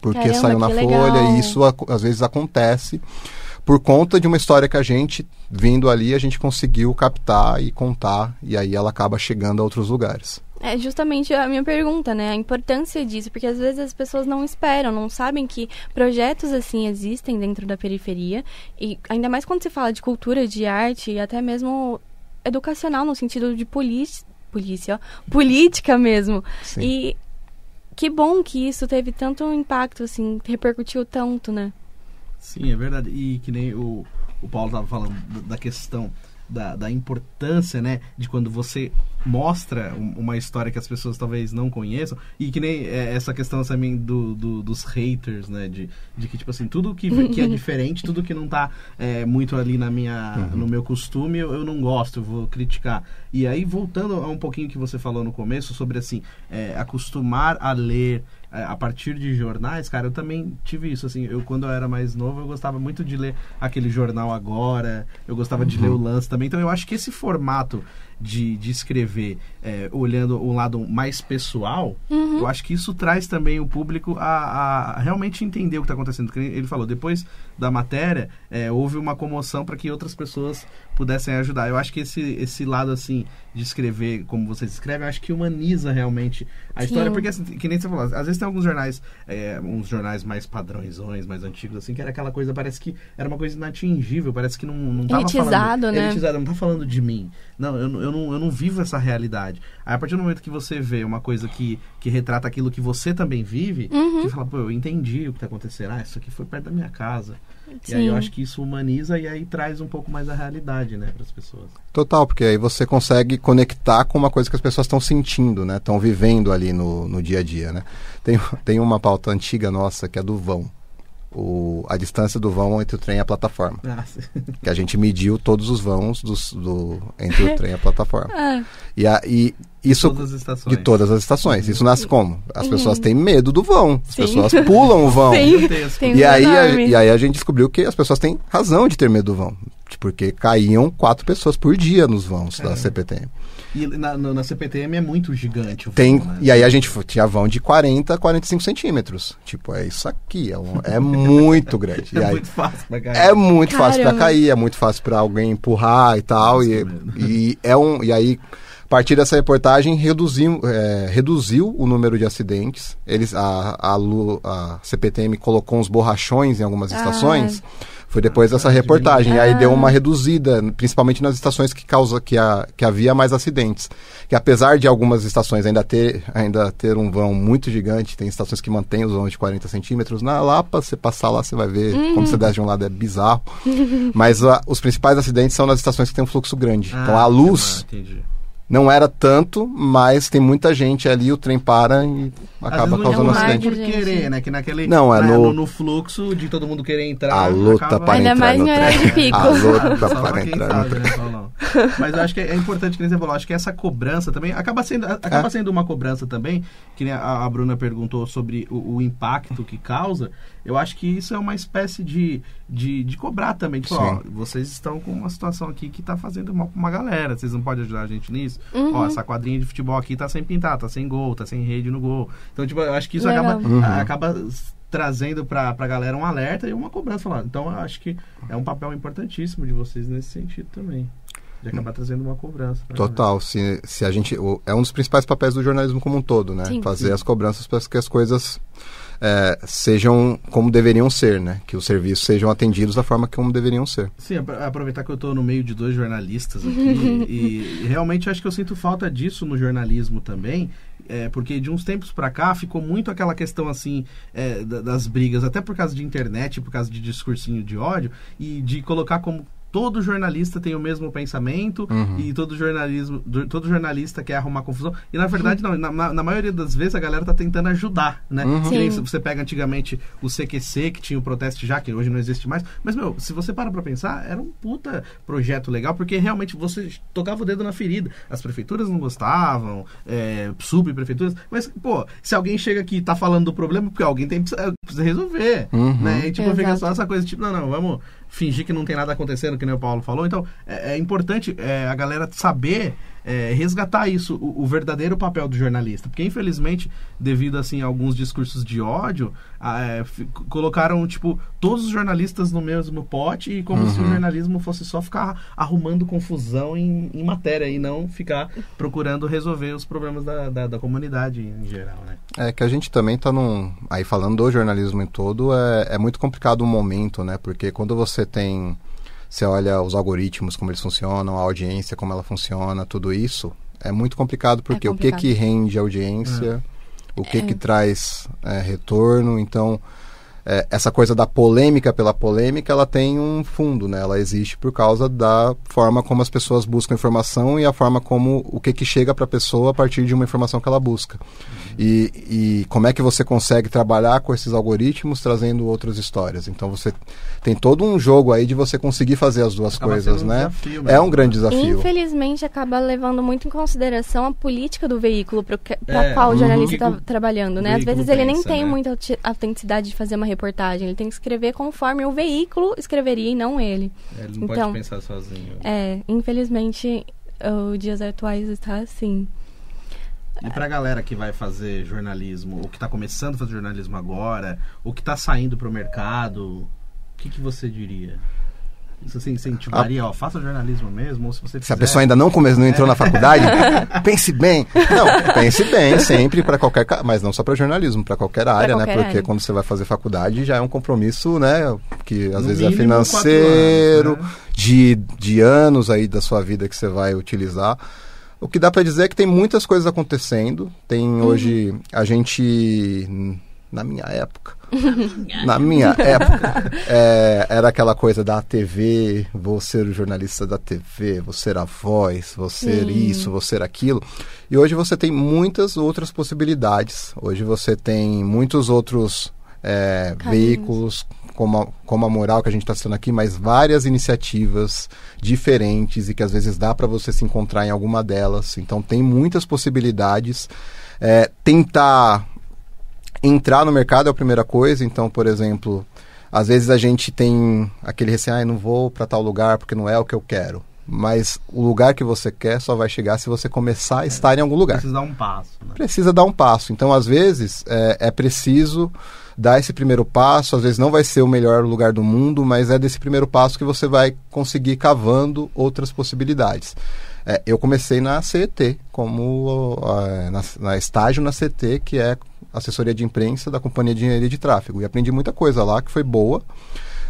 porque Caramba, saiu na Folha legal. e isso às vezes acontece por conta de uma história que a gente, vindo ali, a gente conseguiu captar e contar, e aí ela acaba chegando a outros lugares. É justamente a minha pergunta, né? A importância disso, porque às vezes as pessoas não esperam, não sabem que projetos assim existem dentro da periferia e ainda mais quando se fala de cultura, de arte e até mesmo educacional no sentido de polícia, polícia, ó, política mesmo. Sim. E que bom que isso teve tanto impacto assim, repercutiu tanto, né? Sim, é verdade. E que nem o, o Paulo estava falando da- da questão da, da importância, né, de quando você mostra um- uma história que as pessoas talvez não conheçam e que nem é, essa questão também do, do- dos haters, né, de, de que tipo assim tudo que, que é diferente, tudo que não tá é, muito ali na minha no meu costume eu, eu não gosto, eu vou criticar. E aí voltando a um pouquinho que você falou no começo sobre assim é, acostumar a ler a partir de jornais, cara, eu também tive isso, assim, eu quando eu era mais novo, eu gostava muito de ler aquele jornal agora, eu gostava de ler o lance também, então eu acho que esse formato de, de escrever é, olhando um lado mais pessoal, eu acho que isso traz também o público a, a realmente entender o que está acontecendo. Ele falou, depois da matéria, é, houve uma comoção para que outras pessoas pudessem ajudar. Eu acho que esse, esse lado, assim, de escrever como vocês escrevem, eu acho que humaniza realmente a Sim. história, porque, assim, que nem você falou, às vezes existem alguns jornais, é, uns jornais mais padrõezões, mais antigos, assim, que era aquela coisa, parece que era uma coisa inatingível, parece que não, não tava Elitizado, falando... né? Elitizado, não tá falando de mim. Não eu, não- eu, não, eu não vivo essa realidade. Aí, a partir do momento que você vê uma coisa que, que retrata aquilo que você também vive, Uhum. você fala, pô, eu entendi o que tá acontecendo. Ah, isso aqui foi perto da minha casa. E aí eu Sim. acho que isso humaniza e aí traz um pouco mais a realidade, né, para as pessoas. Total, porque aí você consegue conectar com uma coisa que as pessoas estão sentindo, né? Estão vivendo ali no, no dia a dia, né? Tem, tem uma pauta antiga nossa que é do vão. O, a distância do vão entre o trem e a plataforma. Sim. Que a gente mediu todos os vãos dos, do, entre o trem e a plataforma. Ah, E, a, e isso Todas as estações. de todas as estações. Isso nasce como? As pessoas têm medo do vão. As Sim. pessoas pulam o vão. Sim. E aí, a, e aí a gente descobriu que as pessoas têm razão de ter medo do vão. Porque caíam quatro pessoas por dia nos vãos da Caramba. CPTM. E na, na, na CPTM é muito gigante o Tem, vão, né? E aí a gente tinha vão de 40 a 45 centímetros. Tipo, é isso aqui. É, um- é muito grande. E É aí, muito fácil pra cair. é muito fácil para Caramba. cair, é muito fácil para alguém empurrar e tal. E, e é um. E aí, partir dessa reportagem, reduziu, é, reduziu o número de acidentes. Eles, a, a, Lu- a CPTM colocou uns borrachões em algumas Ah. estações. Foi depois dessa Ah, reportagem. E aí Ah. deu uma reduzida, principalmente nas estações que, causa, que, a, que havia mais acidentes. Que apesar de algumas estações ainda ter, ainda ter um vão muito gigante, tem estações que mantêm os vãos de 40 centímetros, na Lapa, você passar lá, você vai ver como você desce de um lado, é bizarro. Mas ah, os principais acidentes são nas estações que tem um fluxo grande. Ah, então a luz ah, entendi. Não era tanto, mas tem muita gente ali, o trem para e acaba causando não um é acidente. por querer, né? Que naquele. Não, é na- no- no fluxo de todo mundo querer entrar. A luta acaba- para Ainda entrar mais no trem. de pico. A luta Só para pra quem entrar no sabe, trem. né? Mas eu acho que é importante que nem você falou, acho que essa cobrança também acaba sendo, acaba É. sendo uma cobrança também, que nem a, a Bruna perguntou sobre o, o impacto que causa. Eu acho que isso é uma espécie de, de, de cobrar também. Tipo, ó, vocês estão com uma situação aqui que tá fazendo mal pra uma galera. Vocês não podem ajudar a gente nisso? Uhum. Ó, essa quadrinha de futebol aqui tá sem pintar, tá sem gol, tá sem rede no gol. Então, tipo, eu acho que isso Legal. acaba, Uhum. acaba trazendo pra, pra galera um alerta e uma cobrança. Falando. Então, eu acho que é um papel importantíssimo de vocês nesse sentido também. De acabar trazendo uma cobrança. Total, se, se a gente. o- é um dos principais papéis do jornalismo como um todo, né? Sim. Fazer Sim. as cobranças para que as coisas é, sejam como deveriam ser, né? Que os serviços sejam atendidos da forma como deveriam ser. Sim, apro- aproveitar que eu estou no meio de dois jornalistas aqui e, e realmente acho que eu sinto falta disso no jornalismo também, é, porque de uns tempos para cá ficou muito aquela questão assim é, da- das brigas, até por causa de internet, por causa de discursinho de ódio e de colocar como todo jornalista tem o mesmo pensamento Uhum. e todo jornalismo do- todo jornalista quer arrumar confusão e na verdade não na, na- maioria das vezes a galera tá tentando ajudar né Uhum. Você pega antigamente o CQC que tinha o protesto já que hoje não existe mais mas meu se você para pra pensar era um puta projeto legal porque realmente você tocava o dedo na ferida as prefeituras não gostavam é, subprefeituras mas pô se alguém chega aqui e tá falando do problema porque alguém tem precisa, precisa resolver Uhum. né e tipo Exato. fica só essa coisa tipo não não vamos fingir que não tem nada acontecendo, que nem o Paulo falou. Então, é, é importante é, a galera saber é, resgatar isso, o, o verdadeiro papel do jornalista. Porque, infelizmente, devido assim, a alguns discursos de ódio, é, colocaram, tipo, todos os jornalistas no mesmo pote e como se o Uhum. jornalismo fosse só ficar arrumando confusão em, em matéria e não ficar procurando resolver os problemas da, da, da comunidade em geral, né? É que a gente também tá num. Aí falando do jornalismo em todo, é, é muito complicado o momento, né? Porque quando você tem. Você olha os algoritmos, como eles funcionam, a audiência, como ela funciona, tudo isso, é muito complicado, porque o que complicado. que rende audiência, o que que traz é, retorno, então. É, essa coisa da polêmica pela polêmica, ela tem um fundo, né? Ela existe por causa da forma como as pessoas buscam informação e a forma como o que que chega para a pessoa a partir de uma informação que ela busca. E, e como é que você consegue trabalhar com esses algoritmos trazendo outras histórias. Então você tem todo um jogo aí de você conseguir fazer as duas Acaba coisas, um né? desafio É um grande né? desafio. Infelizmente, acaba levando muito em consideração a política do veículo para É, qual uhum. o jornalista que que está trabalhando, né? Às vezes ele nem tem né? muita autenticidade de fazer uma reportagem, ele tem que escrever conforme o veículo escreveria e não ele. É, Ele não Então, pode pensar sozinho. É, infelizmente, os dias atuais está assim. E pra galera que vai fazer jornalismo, ou que tá começando a fazer jornalismo agora, ou que tá saindo pro mercado, o que, que você diria? Se você incentivaria, ó, faça jornalismo mesmo, ou se você Se a pessoa ainda não começou, não entrou na faculdade, pense bem. Não, pense bem sempre para qualquer, mas não só para jornalismo, para qualquer área, né? qualquer Porque área. quando você vai fazer faculdade já é um compromisso, né? Que às No vezes é mínimo, quatro financeiro, anos, né? de, de anos aí da sua vida que você vai utilizar. O que dá para dizer é que tem muitas coisas acontecendo. Tem Uhum. hoje a gente na minha época, na minha época, é, era aquela coisa da TV, vou ser o jornalista da TV, vou ser a voz, vou ser Sim. isso, vou ser aquilo. E hoje você tem muitas outras possibilidades. Hoje você tem muitos outros é, veículos, como a, como a moral que a gente está citando aqui, mas várias iniciativas diferentes e que às vezes dá para você se encontrar em alguma delas. Então tem muitas possibilidades. É, tentar entrar no mercado é a primeira coisa. Então, por exemplo, às vezes a gente tem aquele receio, ah, eu não vou para tal lugar porque não é o que eu quero. Mas o lugar que você quer só vai chegar se você começar a estar em algum lugar Precisa dar um passo, né? precisa dar um passo. Então, às vezes, é, é preciso dar esse primeiro passo. Às vezes não vai ser o melhor lugar do mundo, mas é desse primeiro passo que você vai conseguir cavando outras possibilidades. É, eu comecei na CET, como ah, na, na estágio na CT, que é assessoria de imprensa da Companhia de Engenharia de Tráfego. E aprendi muita coisa lá que foi boa,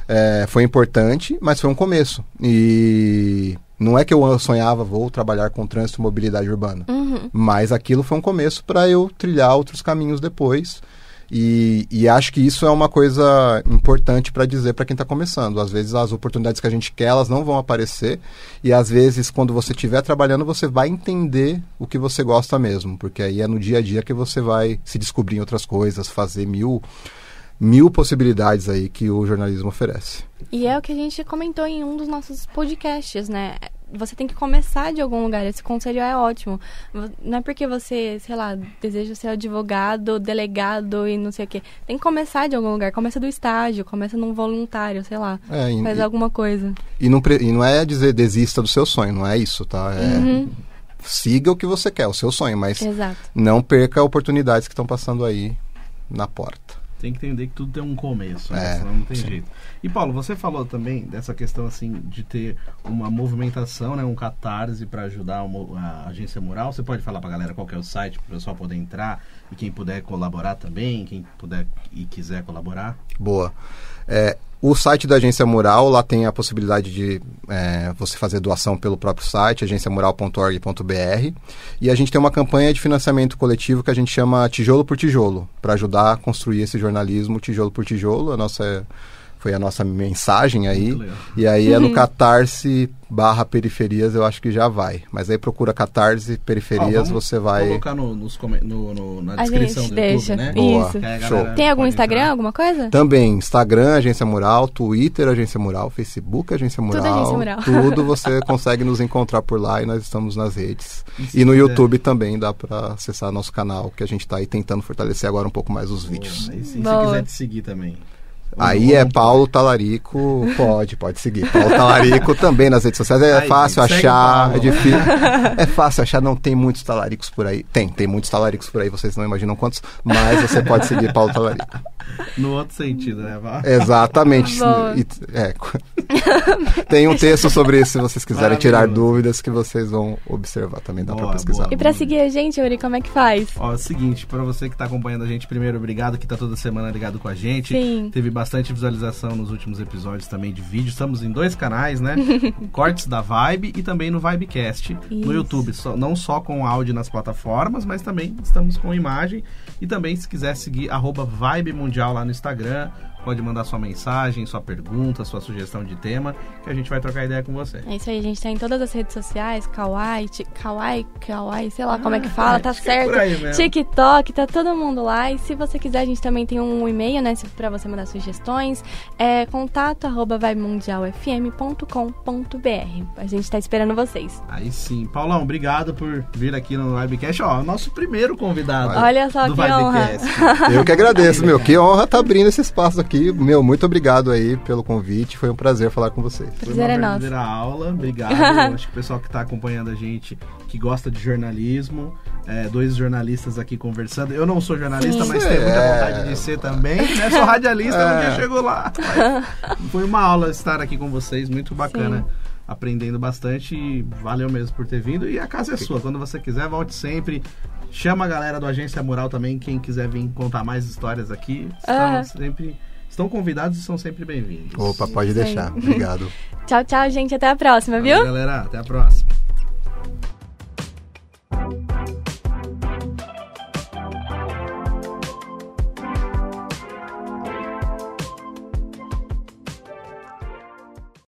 é, foi importante, mas foi um começo. E não é que eu sonhava, vou trabalhar com trânsito e mobilidade urbana. Uhum. Mas aquilo foi um começo para eu trilhar outros caminhos depois. E, e acho que isso é uma coisa importante para dizer para quem está começando. Às vezes as oportunidades que a gente quer, elas não vão aparecer. E às vezes, quando você estiver trabalhando, você vai entender o que você gosta mesmo. Porque aí é no dia a dia que você vai se descobrir em outras coisas, fazer mil, mil possibilidades aí que o jornalismo oferece. E é o que a gente comentou em um dos nossos podcasts, né? Você tem que começar de algum lugar. Esse conselho é ótimo. Não é porque você, sei lá, deseja ser advogado, delegado e não sei o quê. Tem que começar de algum lugar. Começa do estágio, começa num voluntário, sei lá. É, e, Faz e- alguma coisa. E não, e não é dizer desista do seu sonho, não é isso, tá? É, Uhum. Siga o que você quer, o seu sonho, mas Exato. não perca oportunidades que estão passando aí na porta. Tem que entender que tudo tem um começo, É, né? Senão não tem sim. jeito. E Paulo, você falou também dessa questão assim de ter uma movimentação, né, um catarse para ajudar uma- a agência mural. Você pode falar pra galera qual que é o site para o pessoal poder entrar e quem puder colaborar também, quem puder e quiser colaborar. Boa. É, o site da Agência Mural, lá tem a possibilidade de é, você fazer doação pelo próprio site, agenciamural.org.br. E a gente tem uma campanha de financiamento coletivo que a gente chama Tijolo por Tijolo, para ajudar a construir esse jornalismo tijolo por tijolo. A nossa, foi a nossa mensagem aí. E aí é no Catarse barra periferias, eu acho que já vai. Mas aí procura Catarse periferias, vamos você vai. colocar no, nos no- no- na A descrição gente do deixa. YouTube, né? Boa. Isso. Galera Tem algum Instagram, entrar. alguma coisa? Também, Instagram, Agência Mural, Twitter, Agência Mural, Facebook, Agência Mural. Agência Mural. Tudo você consegue nos encontrar por lá e nós estamos nas redes. E se E no quiser- YouTube também dá para acessar nosso canal, que a gente está aí tentando fortalecer agora um pouco mais os vídeos. Boa. E se, se quiser te seguir também. Aí é Paulo Talarico, pode, pode seguir. Paulo Talarico também nas redes sociais. É fácil achar, é difícil. É fácil achar, não tem muitos talaricos por aí. Tem, tem muitos talaricos por aí, vocês não imaginam quantos, mas você pode seguir Paulo Talarico. No outro sentido, né? Vá. Exatamente. É. Tem um texto sobre isso, se vocês quiserem tirar dúvidas, que vocês vão observar também, dá Boa, pra pesquisar. boa. E pra seguir a gente, Yuri, como é que faz? Ó, é o seguinte, pra você que tá acompanhando a gente, primeiro, obrigado que tá toda semana ligado com a gente. Sim. Teve bastante visualização nos últimos episódios também de vídeo. Estamos em dois canais, né? Cortes da Vibe e também no Vibecast no Isso. YouTube. Só- não só com áudio nas plataformas, mas também estamos com imagem. E também, se quiser seguir, arroba Vibe Mundial lá no Instagram. Pode mandar sua mensagem, sua pergunta, sua sugestão de tema, que a gente vai trocar ideia com você. É isso aí, a gente tá em todas as redes sociais, Kawaii, Kawaii, Kawaii, sei lá como é que fala, tá é certo. TikTok, tá todo mundo lá. E se você quiser, a gente também tem um e-mail, né, pra você mandar sugestões. É contato arroba vibemundialfm.com.br. A gente tá esperando vocês. Aí sim. Paulão, obrigado por vir aqui no Vibecast. Ó, nosso primeiro convidado. Olha só do que honra. Vibecast. Eu que agradeço, meu. Que honra tá abrindo esse espaço aqui que, meu, muito obrigado aí pelo convite. Foi um prazer falar com vocês. Foi Prazer uma é nosso. verdadeira aula, obrigado. Acho que o pessoal que está acompanhando a gente, que gosta de jornalismo, é, dois jornalistas aqui conversando. Eu não sou jornalista, Sim. mas tenho muita É. vontade de ser também. Né? Sou radialista, um É. dia chegou lá. Mas foi uma aula estar aqui com vocês, muito bacana. Sim. Aprendendo bastante e valeu mesmo por ter vindo. E a casa é sua. Quando você quiser, volte sempre. Chama a galera do Agência Mural também, quem quiser vir contar mais histórias aqui. Aham. sempre. Estão convidados e são sempre bem-vindos. Opa, pode Isso aí. deixar. Obrigado. Tchau, tchau, gente. Até a próxima, Valeu, viu? galera. Até a próxima.